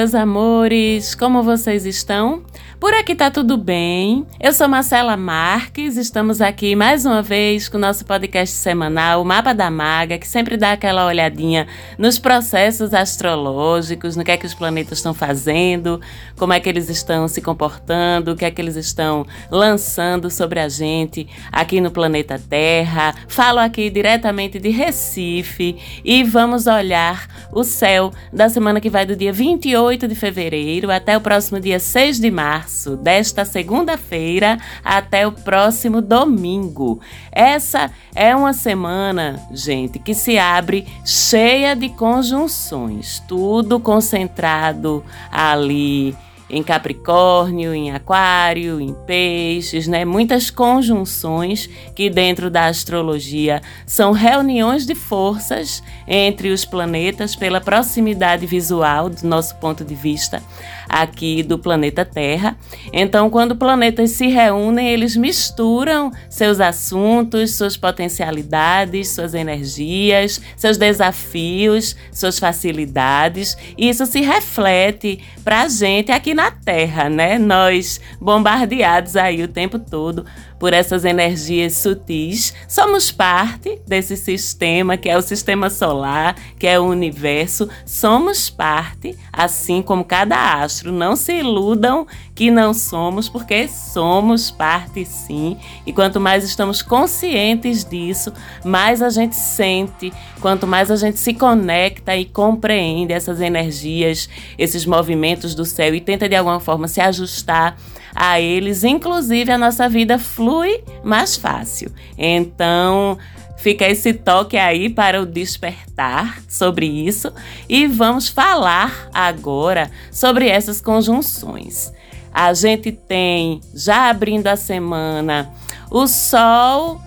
Meus amores, como vocês estão? Por aqui tá tudo bem. Eu sou Marcela Marques, estamos aqui mais uma vez com o nosso podcast semanal, o Mapa da Maga, que sempre dá aquela olhadinha nos processos astrológicos, no que é que os planetas estão fazendo, como é que eles estão se comportando, o que é que eles estão lançando sobre a gente aqui no planeta Terra. Falo aqui diretamente de Recife e vamos olhar o céu da semana que vai do dia 28 de fevereiro até o próximo dia 6 de março março, desta segunda-feira até o próximo domingo. Essa é uma semana, gente, que se abre cheia de conjunções, tudo concentrado ali em Capricórnio, em Aquário, em Peixes, né? Muitas conjunções que dentro da astrologia são reuniões de forças entre os planetas pela proximidade visual do nosso ponto de vista aqui do planeta Terra. Então, quando planetas se reúnem, eles misturam seus assuntos, suas potencialidades, suas energias, seus desafios, suas facilidades. E isso se reflete para a gente aqui na Terra, né? Nós bombardeados aí o tempo todo por essas energias sutis. Somos parte desse sistema que é o sistema solar, que é o universo. Somos parte, assim como cada astro. Não se iludam que não somos, porque somos parte sim. E quanto mais estamos conscientes disso, mais a gente sente, quanto mais a gente se conecta e compreende essas energias, esses movimentos do céu e tenta de alguma forma se ajustar a eles, inclusive a nossa vida flui mais fácil. Então, fica esse toque aí para o despertar sobre isso e vamos falar agora sobre essas conjunções. A gente tem, já abrindo a semana, o Sol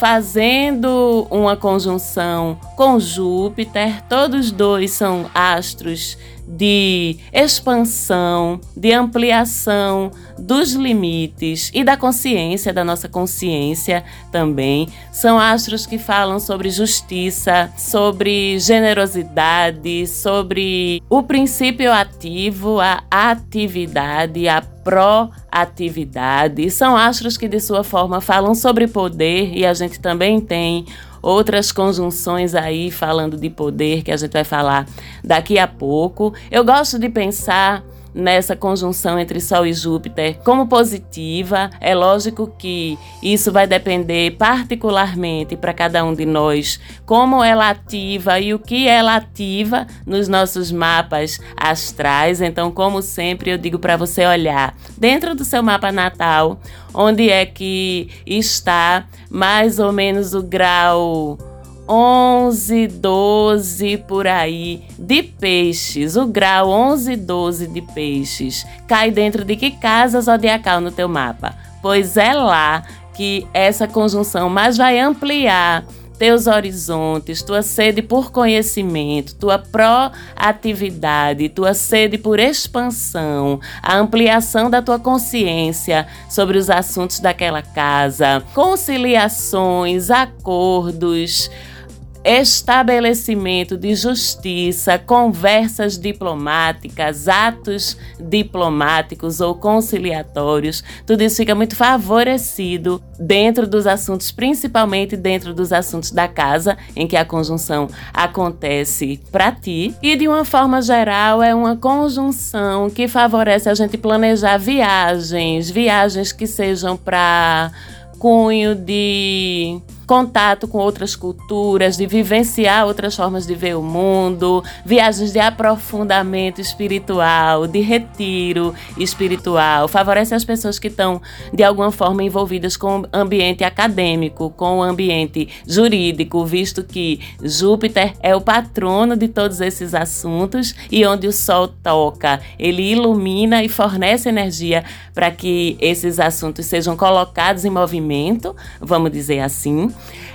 fazendo uma conjunção com Júpiter, todos dois são astros de expansão, de ampliação dos limites e da consciência, da nossa consciência também. São astros que falam sobre justiça, sobre generosidade, sobre o princípio ativo, a atividade, a proatividade. São astros que, de sua forma, falam sobre poder e a gente também tem outras conjunções aí falando de poder que a gente vai falar daqui a pouco. Eu gosto de pensar nessa conjunção entre Sol e Júpiter como positiva. É lógico que isso vai depender particularmente para cada um de nós como ela ativa e o que ela ativa nos nossos mapas astrais. Então, como sempre, eu digo para você olhar dentro do seu mapa natal onde é que está mais ou menos o grau 11, 12 por aí de peixes. O grau 11, 12 de peixes cai dentro de que casa zodiacal no teu mapa? Pois é lá que essa conjunção mais vai ampliar teus horizontes, tua sede por conhecimento, tua proatividade, tua sede por expansão, a ampliação da tua consciência sobre os assuntos daquela casa, conciliações, acordos, estabelecimento de justiça, conversas diplomáticas, atos diplomáticos ou conciliatórios, tudo isso fica muito favorecido dentro dos assuntos, principalmente dentro dos assuntos da casa, em que a conjunção acontece para ti. E de uma forma geral, é uma conjunção que favorece a gente planejar viagens, viagens que sejam para cunho de contato com outras culturas, de vivenciar outras formas de ver o mundo, viagens de aprofundamento espiritual, de retiro espiritual. Favorece as pessoas que estão, de alguma forma, envolvidas com o ambiente acadêmico, com o ambiente jurídico, visto que Júpiter é o patrono de todos esses assuntos e onde o Sol toca, ele ilumina e fornece energia para que esses assuntos sejam colocados em movimento, vamos dizer assim.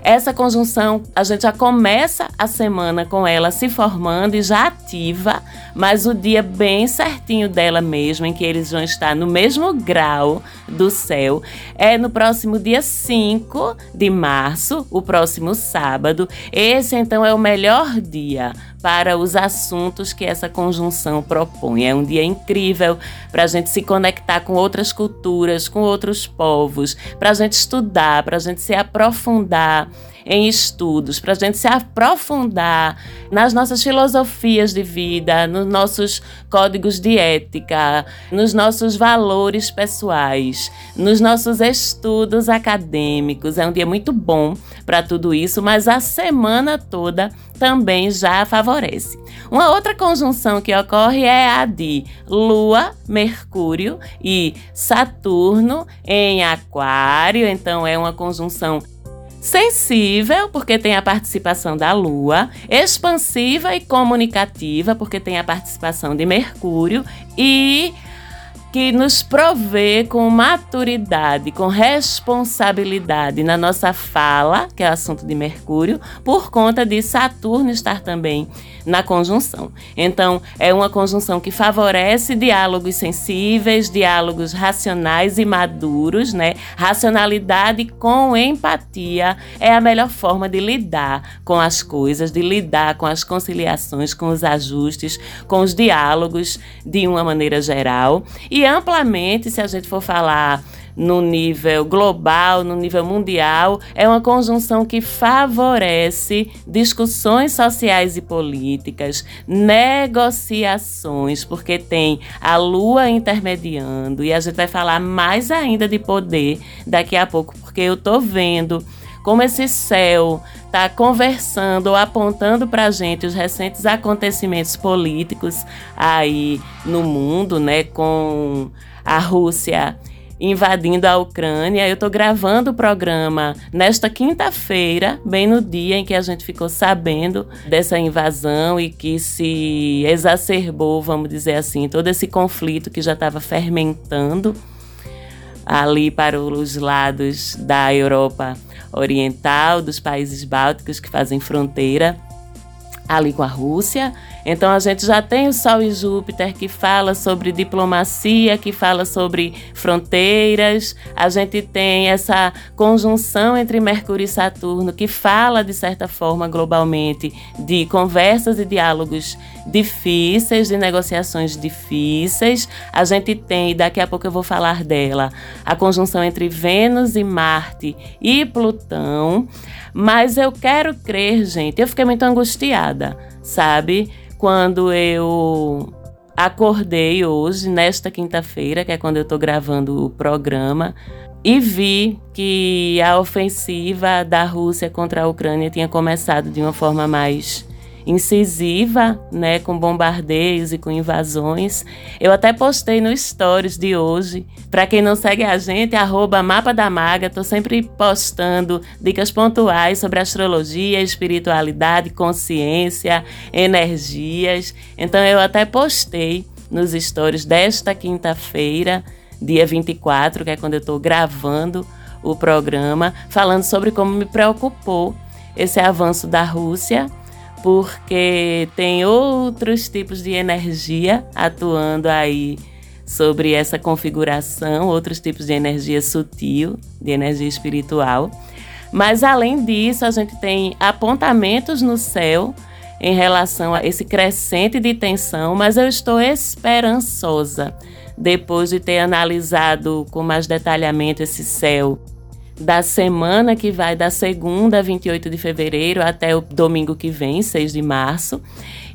Essa conjunção, a gente já começa a semana com ela se formando e já ativa, mas o dia bem certinho dela mesmo, em que eles vão estar no mesmo grau do céu, é no próximo dia 5 de março, o próximo sábado. Esse então é o melhor dia para os assuntos que essa conjunção propõe. É um dia incrível para a gente se conectar com outras culturas, com outros povos, para a gente estudar, para a gente se aprofundar em estudos, para a gente se aprofundar nas nossas filosofias de vida, nos nossos códigos de ética, nos nossos valores pessoais, nos nossos estudos acadêmicos. É um dia muito bom para tudo isso, mas a semana toda também já favorece. Uma outra conjunção que ocorre é a de Lua, Mercúrio e Saturno em Aquário, então é uma conjunção Sensível, porque tem a participação da Lua. Expansiva e comunicativa, porque tem a participação de Mercúrio. E que nos provê com maturidade, com responsabilidade na nossa fala, que é o assunto de Mercúrio, por conta de Saturno estar também na conjunção. Então, é uma conjunção que favorece diálogos sensíveis, diálogos racionais e maduros, né? Racionalidade com empatia é a melhor forma de lidar com as coisas, de lidar com as conciliações, com os ajustes, com os diálogos de uma maneira geral. E amplamente, se a gente for falar no nível global, no nível mundial, é uma conjunção que favorece discussões sociais e políticas, negociações, porque tem a lua intermediando e a gente vai falar mais ainda de poder daqui a pouco, porque eu tô vendo como esse céu está conversando ou apontando para a gente os recentes acontecimentos políticos aí no mundo, né, com a Rússia invadindo a Ucrânia. Eu estou gravando o programa nesta quinta-feira, bem no dia em que a gente ficou sabendo dessa invasão e que se exacerbou, vamos dizer assim, todo esse conflito que já estava fermentando ali para os lados da Europa Oriental, dos países bálticos que fazem fronteira ali com a Rússia. Então a gente já tem o Sol e Júpiter que fala sobre diplomacia, que fala sobre fronteiras. A gente tem essa conjunção entre Mercúrio e Saturno que fala de certa forma globalmente de conversas e diálogos difíceis, de negociações difíceis. A gente tem, daqui a pouco eu vou falar dela, a conjunção entre Vênus e Marte e Plutão. Mas eu quero crer, gente, eu fiquei muito angustiada, sabe? Quando eu acordei hoje, nesta quinta-feira, que é quando eu estou gravando o programa, e vi que a ofensiva da Rússia contra a Ucrânia tinha começado de uma forma mais incisiva, né, com bombardeios e com invasões. Eu até postei no stories de hoje. Para quem não segue a gente, arroba Mapa da Maga, tô sempre postando dicas pontuais sobre astrologia, espiritualidade, consciência, energias. Então eu até postei nos stories desta quinta-feira, dia 24, que é quando eu estou gravando o programa, falando sobre como me preocupou esse avanço da Rússia porque tem outros tipos de energia atuando aí sobre essa configuração, outros tipos de energia sutil, de energia espiritual. Mas além disso, a gente tem apontamentos no céu em relação a esse crescente de tensão, mas eu estou esperançosa depois de ter analisado com mais detalhamento esse céu da semana que vai da segunda, 28 de fevereiro, até o domingo que vem, 6 de março.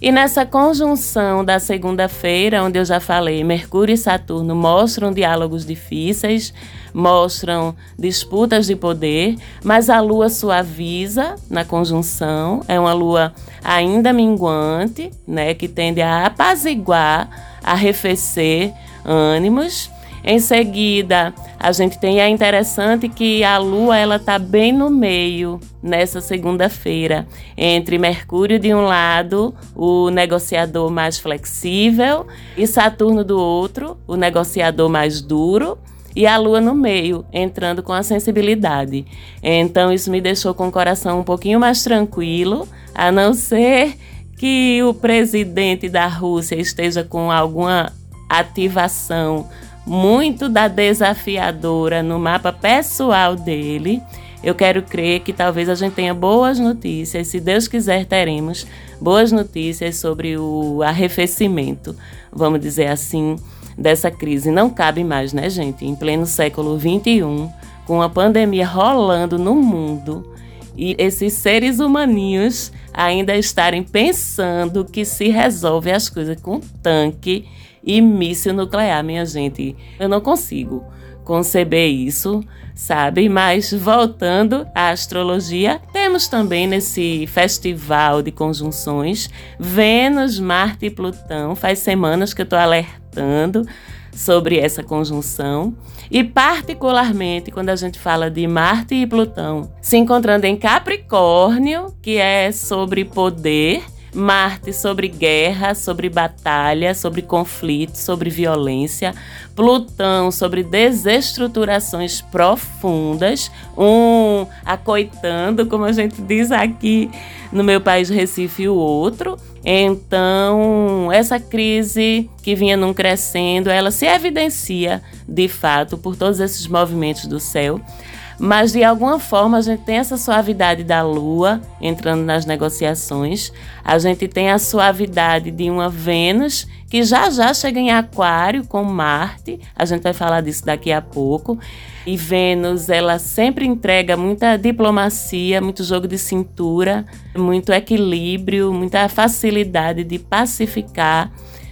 E nessa conjunção da segunda-feira, onde eu já falei, Mercúrio e Saturno mostram diálogos difíceis, mostram disputas de poder, mas a lua suaviza na conjunção, é uma lua ainda minguante, né, que tende a apaziguar, arrefecer ânimos. Em seguida, a gente tem é interessante que a Lua ela tá bem no meio nessa segunda-feira entre Mercúrio de um lado, o negociador mais flexível, e Saturno do outro, o negociador mais duro e a lua no meio, entrando com a sensibilidade. Então isso me deixou com o coração um pouquinho mais tranquilo, a não ser que o presidente da Rússia esteja com alguma ativação muito da desafiadora no mapa pessoal dele. eu quero crer que talvez a gente tenha boas notícias, se Deus quiser, teremos boas notícias sobre o arrefecimento, vamos dizer assim, dessa crise. Não cabe mais, né, gente? Em pleno século XXI, com a pandemia rolando no mundo e esses seres humaninhos ainda estarem pensando que se resolve as coisas com tanque e míssil nuclear, minha gente. Eu não consigo conceber isso, sabe? Mas voltando à astrologia, temos também nesse festival de conjunções Vênus, Marte e Plutão. Faz semanas que eu estou alertando sobre essa conjunção. E, particularmente, quando a gente fala de Marte e Plutão se encontrando em Capricórnio, que é sobre poder Marte sobre guerra, sobre batalha, sobre conflito, sobre violência. Plutão sobre desestruturações profundas, um acoitando, como a gente diz aqui no meu país Recife, o outro. Então, essa crise que vinha num crescendo, ela se evidencia de fato por todos esses movimentos do céu mas de alguma forma a gente tem essa suavidade da lua entrando nas negociações, a gente tem a suavidade de uma Vênus que já já chega em Aquário com Marte, a gente vai falar disso daqui a pouco. E Vênus, ela sempre entrega muita diplomacia, muito jogo de cintura, muito equilíbrio, muita facilidade de pacificar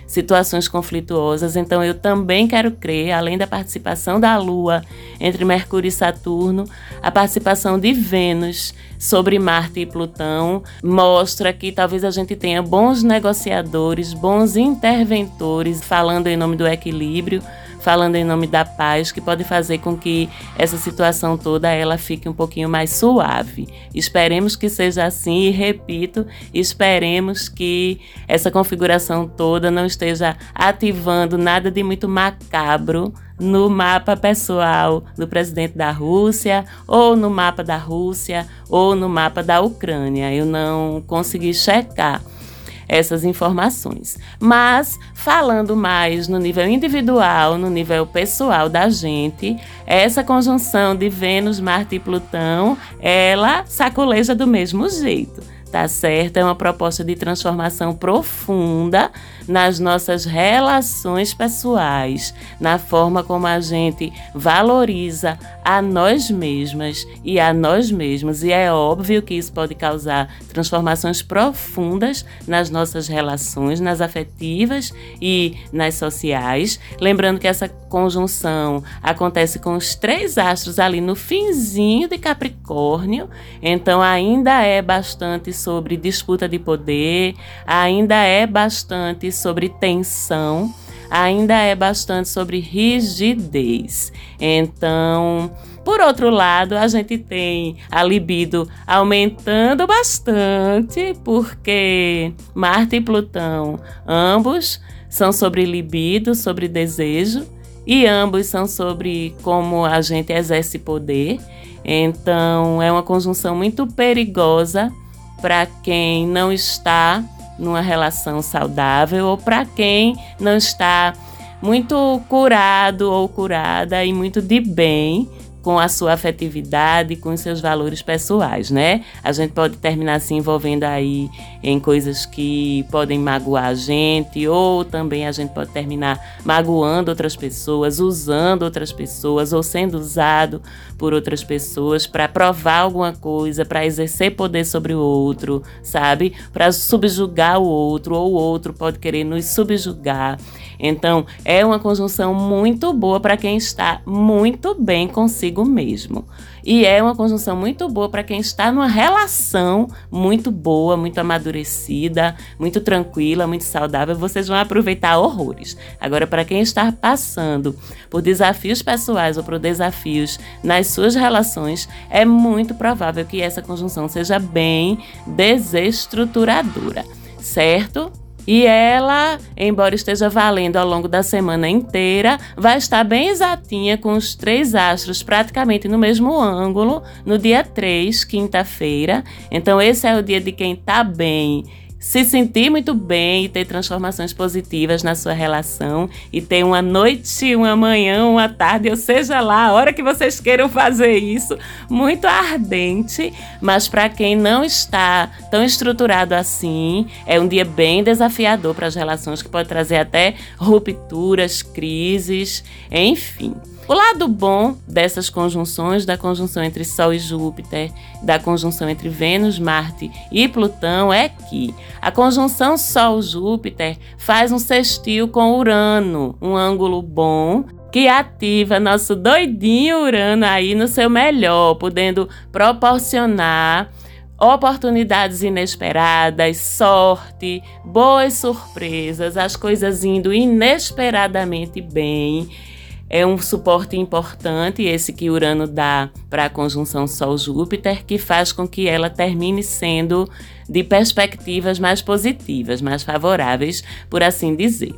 situações conflituosas. Então, eu também quero crer, além da participação da Lua entre Mercúrio e Saturno, a participação de Vênus sobre Marte e Plutão mostra que talvez a gente tenha bons negociadores, bons interventores, falando em nome do equilíbrio falando em nome da paz, que pode fazer com que essa situação toda ela fique um pouquinho mais suave. Esperemos que seja assim e repito, esperemos que essa configuração toda não esteja ativando nada de muito macabro no mapa pessoal do presidente da Rússia, ou no mapa da Rússia, ou no mapa da Ucrânia. Eu não consegui checar essas informações. Mas falando mais no nível individual, no nível pessoal da gente, essa conjunção de Vênus, Marte e Plutão, ela sacoleja do mesmo jeito tá certo? É uma proposta de transformação profunda nas nossas relações pessoais, na forma como a gente valoriza a nós mesmas e a nós mesmos. E é óbvio que isso pode causar transformações profundas nas nossas relações, nas afetivas e nas sociais. Lembrando que essa conjunção acontece com os três astros ali no finzinho de Capricórnio, então ainda é bastante sobre disputa de poder, ainda é bastante sobre tensão, ainda é bastante sobre rigidez. Então, por outro lado, a gente tem a libido aumentando bastante, porque Marte e Plutão, ambos são sobre libido, sobre desejo, e ambos são sobre como a gente exerce poder. Então, é uma conjunção muito perigosa para quem não está numa relação saudável ou para quem não está muito curado ou curada e muito de bem com a sua afetividade, com os seus valores pessoais, né? A gente pode terminar se envolvendo aí em coisas que podem magoar a gente, ou também a gente pode terminar magoando outras pessoas, usando outras pessoas, ou sendo usado por outras pessoas para provar alguma coisa, para exercer poder sobre o outro, sabe? Para subjugar o outro, ou o outro pode querer nos subjugar. Então, é uma conjunção muito boa para quem está muito bem consigo mesmo. E é uma conjunção muito boa para quem está numa relação muito boa, muito amadurecida, muito tranquila, muito saudável. Vocês vão aproveitar horrores. Agora, para quem está passando por desafios pessoais ou por desafios nas suas relações, é muito provável que essa conjunção seja bem desestruturadora, certo? E ela, embora esteja valendo ao longo da semana inteira, vai estar bem exatinha com os três astros praticamente no mesmo ângulo no dia 3, quinta-feira. Então, esse é o dia de quem está bem se sentir muito bem e ter transformações positivas na sua relação e ter uma noite, uma manhã, uma tarde, ou seja lá, a hora que vocês queiram fazer isso, muito ardente, mas para quem não está tão estruturado assim, é um dia bem desafiador para as relações que pode trazer até rupturas, crises, enfim. O lado bom dessas conjunções, da conjunção entre Sol e Júpiter, da conjunção entre Vênus, Marte e Plutão, é que a conjunção Sol-Júpiter faz um sextil com Urano, um ângulo bom que ativa nosso doidinho Urano aí no seu melhor, podendo proporcionar oportunidades inesperadas, sorte, boas surpresas, as coisas indo inesperadamente bem é um suporte importante esse que Urano dá para a conjunção Sol-Júpiter, que faz com que ela termine sendo de perspectivas mais positivas, mais favoráveis, por assim dizer.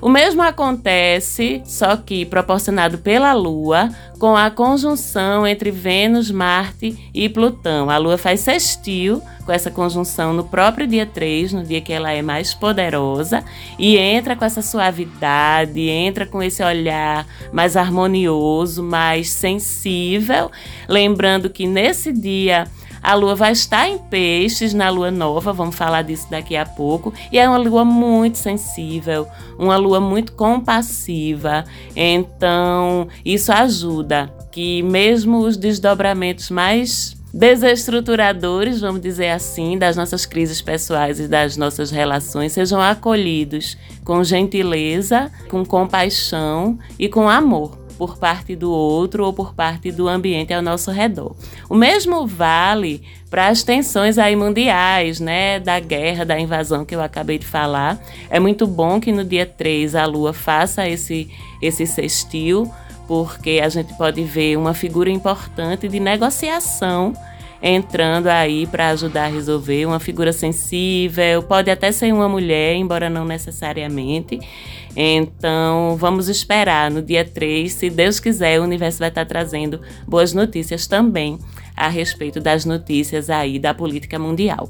O mesmo acontece, só que proporcionado pela Lua, com a conjunção entre Vênus, Marte e Plutão. A Lua faz sextil com essa conjunção no próprio dia 3, no dia que ela é mais poderosa, e entra com essa suavidade, entra com esse olhar mais harmonioso, mais sensível. Lembrando que nesse dia a lua vai estar em peixes na lua nova, vamos falar disso daqui a pouco. E é uma lua muito sensível, uma lua muito compassiva. Então, isso ajuda que mesmo os desdobramentos mais desestruturadores, vamos dizer assim, das nossas crises pessoais e das nossas relações sejam acolhidos com gentileza, com compaixão e com amor por parte do outro ou por parte do ambiente ao nosso redor. O mesmo vale para as tensões aí mundiais, né, da guerra, da invasão que eu acabei de falar. É muito bom que no dia 3 a Lua faça esse esse sextil, porque a gente pode ver uma figura importante de negociação entrando aí para ajudar a resolver, uma figura sensível, pode até ser uma mulher, embora não necessariamente. Então, vamos esperar no dia 3, se Deus quiser, o universo vai estar trazendo boas notícias também a respeito das notícias aí da política mundial.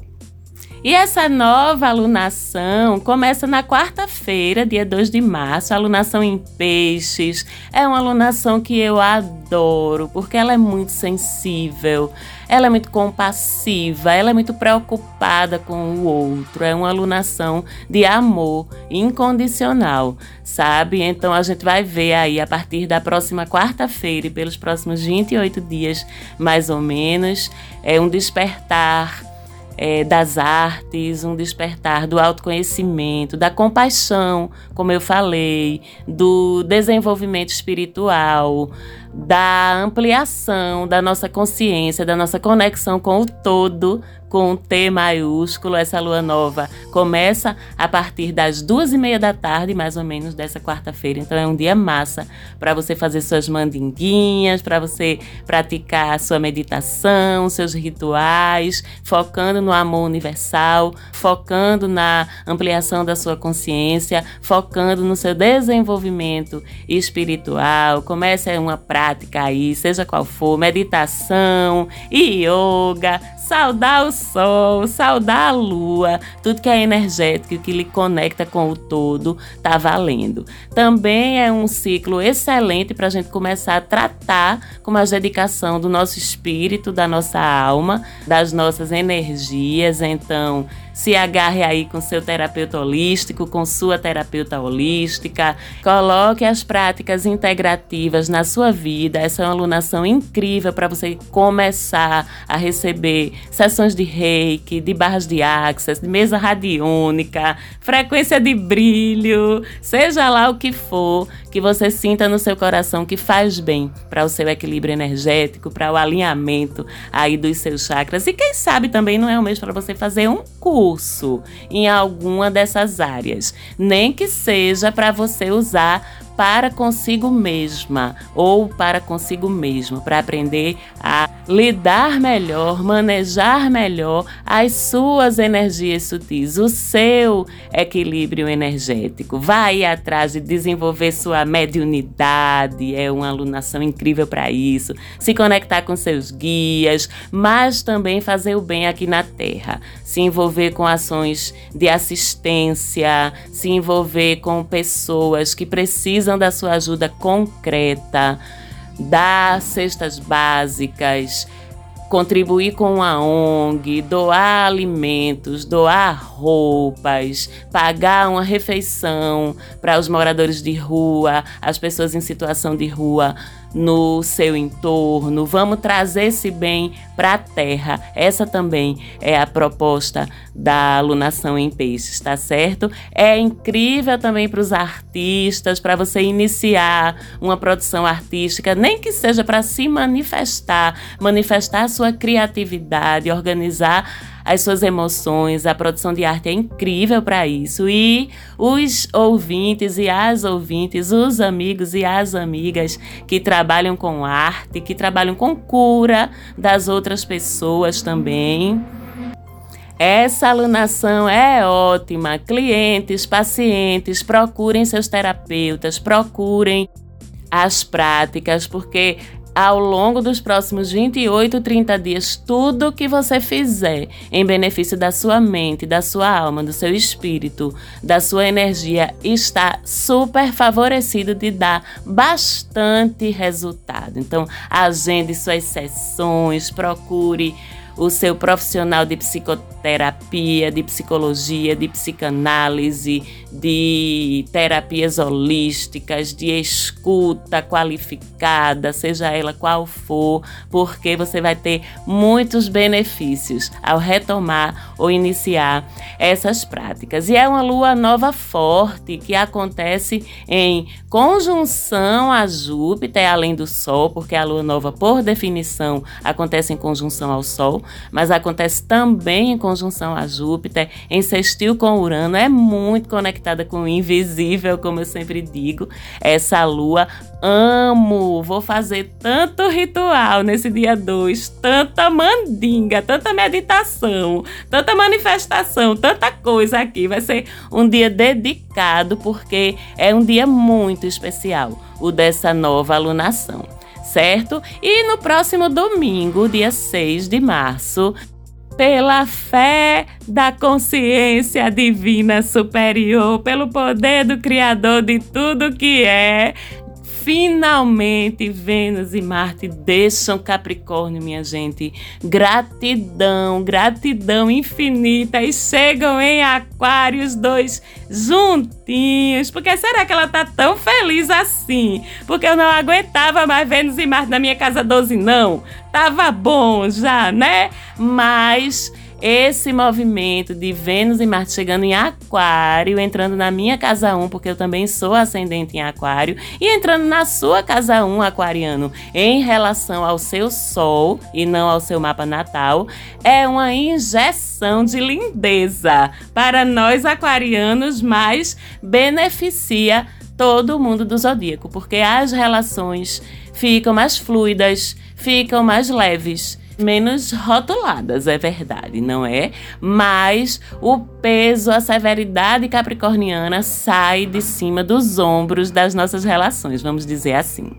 E essa nova alunação começa na quarta-feira, dia 2 de março, alunação em peixes. É uma alunação que eu adoro, porque ela é muito sensível, ela é muito compassiva, ela é muito preocupada com o outro. É uma alunação de amor incondicional, sabe? Então a gente vai ver aí a partir da próxima quarta-feira e pelos próximos 28 dias, mais ou menos, é um despertar é, das artes, um despertar do autoconhecimento, da compaixão, como eu falei, do desenvolvimento espiritual, da ampliação da nossa consciência, da nossa conexão com o todo, com o T maiúsculo. Essa lua nova começa a partir das duas e meia da tarde, mais ou menos, dessa quarta-feira. Então é um dia massa para você fazer suas mandinguinhas, para você praticar sua meditação, seus rituais, focando no amor universal, focando na ampliação da sua consciência, focando no seu desenvolvimento espiritual. Comece uma prática aí, seja qual for, meditação, yoga, saudar o sol, saudar a lua, tudo que é energético, que lhe conecta com o todo, tá valendo. Também é um ciclo excelente para a gente começar a tratar com mais dedicação do nosso espírito, da nossa alma, das nossas energias. Então, se agarre aí com seu terapeuta holístico, com sua terapeuta holística. Coloque as práticas integrativas na sua vida. Essa é uma alunação incrível para você começar a receber sessões de reiki, de barras de access, de mesa radiônica, frequência de brilho, seja lá o que for que você sinta no seu coração que faz bem para o seu equilíbrio energético, para o alinhamento aí dos seus chakras. E quem sabe também não é o mês para você fazer um curso em alguma dessas áreas, nem que seja para você usar para consigo mesma ou para consigo mesmo, para aprender a lidar melhor, manejar melhor as suas energias sutis, o seu equilíbrio energético. Vai atrás de desenvolver sua mediunidade, é uma alunação incrível para isso. Se conectar com seus guias, mas também fazer o bem aqui na Terra. Se envolver com ações de assistência, se envolver com pessoas que precisam da sua ajuda concreta dar cestas básicas, contribuir com a ONG, doar alimentos, doar roupas, pagar uma refeição para os moradores de rua, as pessoas em situação de rua no seu entorno. Vamos trazer esse bem para a terra. Essa também é a proposta da alunação em peixes, tá certo? É incrível também para os artistas, para você iniciar uma produção artística, nem que seja para se manifestar, manifestar sua criatividade, organizar as suas emoções. A produção de arte é incrível para isso. E os ouvintes e as ouvintes, os amigos e as amigas que trabalham com arte, que trabalham com cura das outras pessoas também. Essa alunação é ótima. Clientes, pacientes, procurem seus terapeutas, procurem as práticas, porque ao longo dos próximos 28, 30 dias, tudo que você fizer em benefício da sua mente, da sua alma, do seu espírito, da sua energia, está super favorecido de dar bastante resultado. Então, agende suas sessões, procure o seu profissional de psicoterapia, de psicologia, de psicanálise, de terapias holísticas, de escuta qualificada, seja ela qual for, porque você vai ter muitos benefícios ao retomar ou iniciar essas práticas. E é uma lua nova forte que acontece em conjunção a Júpiter, além do Sol, porque a lua nova, por definição, acontece em conjunção ao Sol mas acontece também em conjunção a Júpiter, em sextil com Urano, é muito conectada com o invisível, como eu sempre digo. Essa lua amo, vou fazer tanto ritual nesse dia 2, tanta mandinga, tanta meditação, tanta manifestação, tanta coisa aqui. Vai ser um dia dedicado porque é um dia muito especial, o dessa nova alunação certo? E no próximo domingo, dia 6 de março, pela fé da consciência divina superior, pelo poder do Criador de tudo que é, Finalmente, Vênus e Marte deixam Capricórnio, minha gente. Gratidão, gratidão infinita. E chegam em Aquário os dois juntinhos. Porque será que ela tá tão feliz assim? Porque eu não aguentava mais Vênus e Marte na minha casa 12, não. Tava bom já, né? Mas esse movimento de Vênus e Marte chegando em Aquário, entrando na minha casa 1, porque eu também sou ascendente em Aquário, e entrando na sua casa 1, aquariano, em relação ao seu Sol e não ao seu mapa natal, é uma injeção de lindeza. Para nós aquarianos, mas beneficia todo mundo do zodíaco, porque as relações ficam mais fluidas, ficam mais leves menos rotuladas, é verdade, não é? Mas o peso, a severidade capricorniana sai de cima dos ombros das nossas relações, vamos dizer assim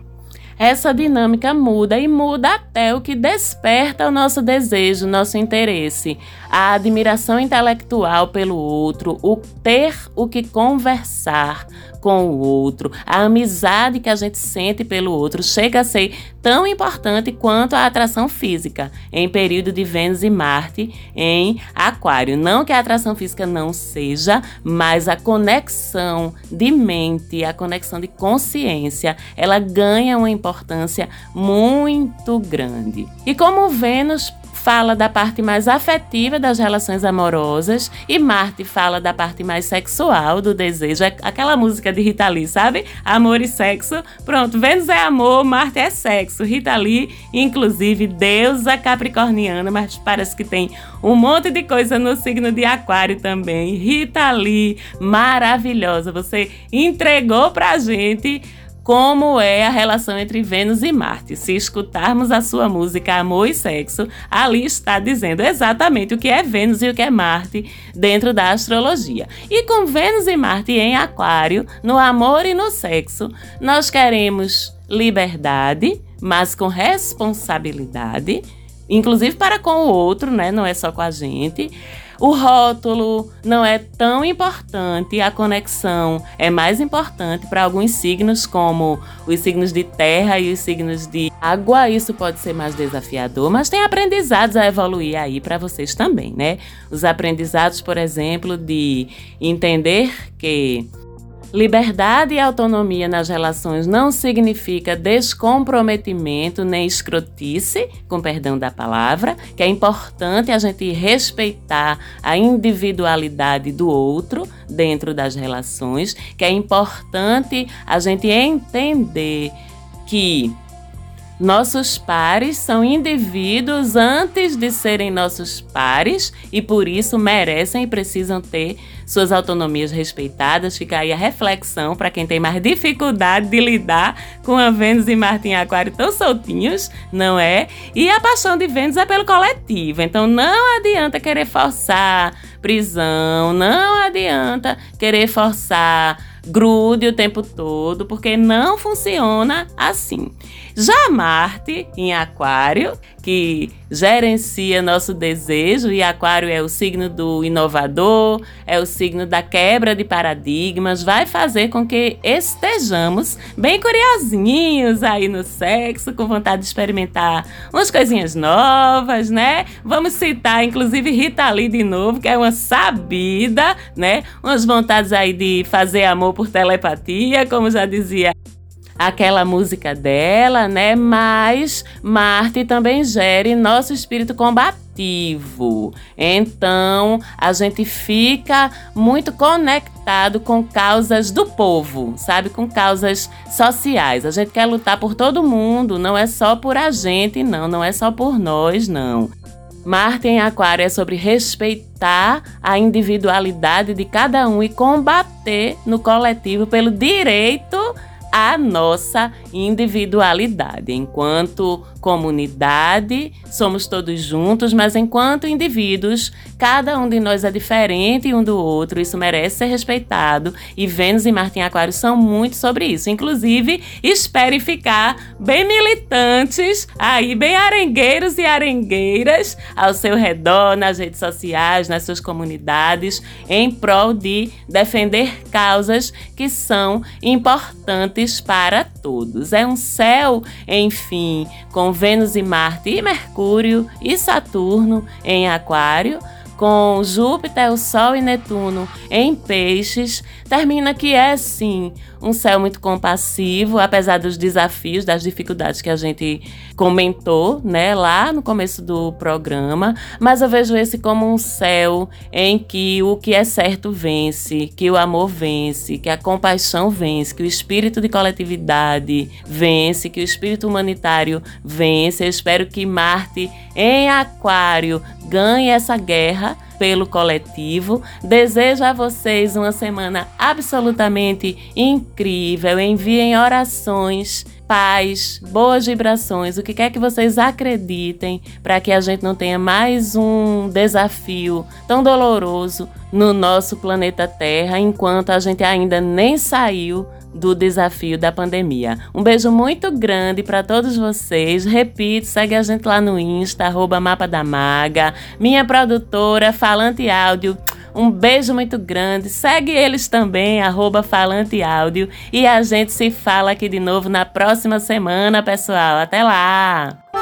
essa dinâmica muda e muda até o que desperta o nosso desejo, nosso interesse, a admiração intelectual pelo outro, o ter o que conversar com o outro, a amizade que a gente sente pelo outro chega a ser tão importante quanto a atração física em período de Vênus e Marte em Aquário. Não que a atração física não seja, mas a conexão de mente, a conexão de consciência, ela ganha uma importância muito grande. E como Vênus fala da parte mais afetiva das relações amorosas e Marte fala da parte mais sexual, do desejo. É aquela música de Rita Lee, sabe? Amor e sexo. Pronto, Vênus é amor, Marte é sexo. Rita Lee, inclusive, deusa capricorniana, mas parece que tem um monte de coisa no signo de Aquário também. Rita Lee, maravilhosa. Você entregou pra gente como é a relação entre Vênus e Marte. Se escutarmos a sua música Amor e Sexo, ali está dizendo exatamente o que é Vênus e o que é Marte dentro da astrologia. E com Vênus e Marte em Aquário, no amor e no sexo, nós queremos liberdade, mas com responsabilidade, inclusive para com o outro, né? Não é só com a gente. O rótulo não é tão importante, a conexão é mais importante para alguns signos, como os signos de terra e os signos de água. Isso pode ser mais desafiador, mas tem aprendizados a evoluir aí para vocês também, né? Os aprendizados, por exemplo, de entender que Liberdade e autonomia nas relações não significa descomprometimento nem escrotice, com perdão da palavra, que é importante a gente respeitar a individualidade do outro dentro das relações, que é importante a gente entender que nossos pares são indivíduos antes de serem nossos pares e por isso merecem e precisam ter suas autonomias respeitadas. Fica aí a reflexão para quem tem mais dificuldade de lidar com a Vênus e Marte em Aquário tão soltinhos, não é? E a paixão de Vênus é pelo coletivo, então não adianta querer forçar prisão, não adianta querer forçar grude o tempo todo, porque não funciona assim. Já Marte, em Aquário, que gerencia nosso desejo, e Aquário é o signo do inovador, é o signo da quebra de paradigmas, vai fazer com que estejamos bem curiosinhos aí no sexo, com vontade de experimentar umas coisinhas novas, né? Vamos citar, inclusive, Rita Lee de novo, que é uma sabida, né? Umas vontades aí de fazer amor por telepatia, como já dizia aquela música dela, né? Mas Marte também gere nosso espírito combativo. Então, a gente fica muito conectado com causas do povo, sabe? Com causas sociais. A gente quer lutar por todo mundo, não é só por a gente, não, não é só por nós, não. Marte em Aquário é sobre respeitar a individualidade de cada um e combater no coletivo pelo direito a nossa individualidade. Enquanto comunidade, somos todos juntos, mas enquanto indivíduos, cada um de nós é diferente um do outro, isso merece ser respeitado. E Vênus e Marte em Aquário são muito sobre isso. Inclusive, espere ficar bem militantes, aí bem arengueiros e arengueiras ao seu redor, nas redes sociais, nas suas comunidades, em prol de defender causas que são importantes para todos. É um céu, enfim, com Vênus e Marte e Mercúrio e Saturno em Aquário, com Júpiter, o Sol e Netuno em Peixes, termina que é sim um céu muito compassivo, apesar dos desafios, das dificuldades que a gente comentou, né, lá no começo do programa, mas eu vejo esse como um céu em que o que é certo vence, que o amor vence, que a compaixão vence, que o espírito de coletividade vence, que o espírito humanitário vence. Eu espero que Marte em Aquário ganhe essa guerra pelo coletivo. Desejo a vocês uma semana absolutamente incrível. Enviem orações, paz, boas vibrações, o que quer que vocês acreditem, para que a gente não tenha mais um desafio tão doloroso no nosso planeta Terra, enquanto a gente ainda nem saiu do desafio da pandemia. Um beijo muito grande para todos vocês. Repito, segue a gente lá no Insta, arroba Mapa da Maga, minha produtora, Falante Áudio. Um beijo muito grande. Segue eles também, arroba Falante Áudio. E a gente se fala aqui de novo na próxima semana, pessoal. Até lá!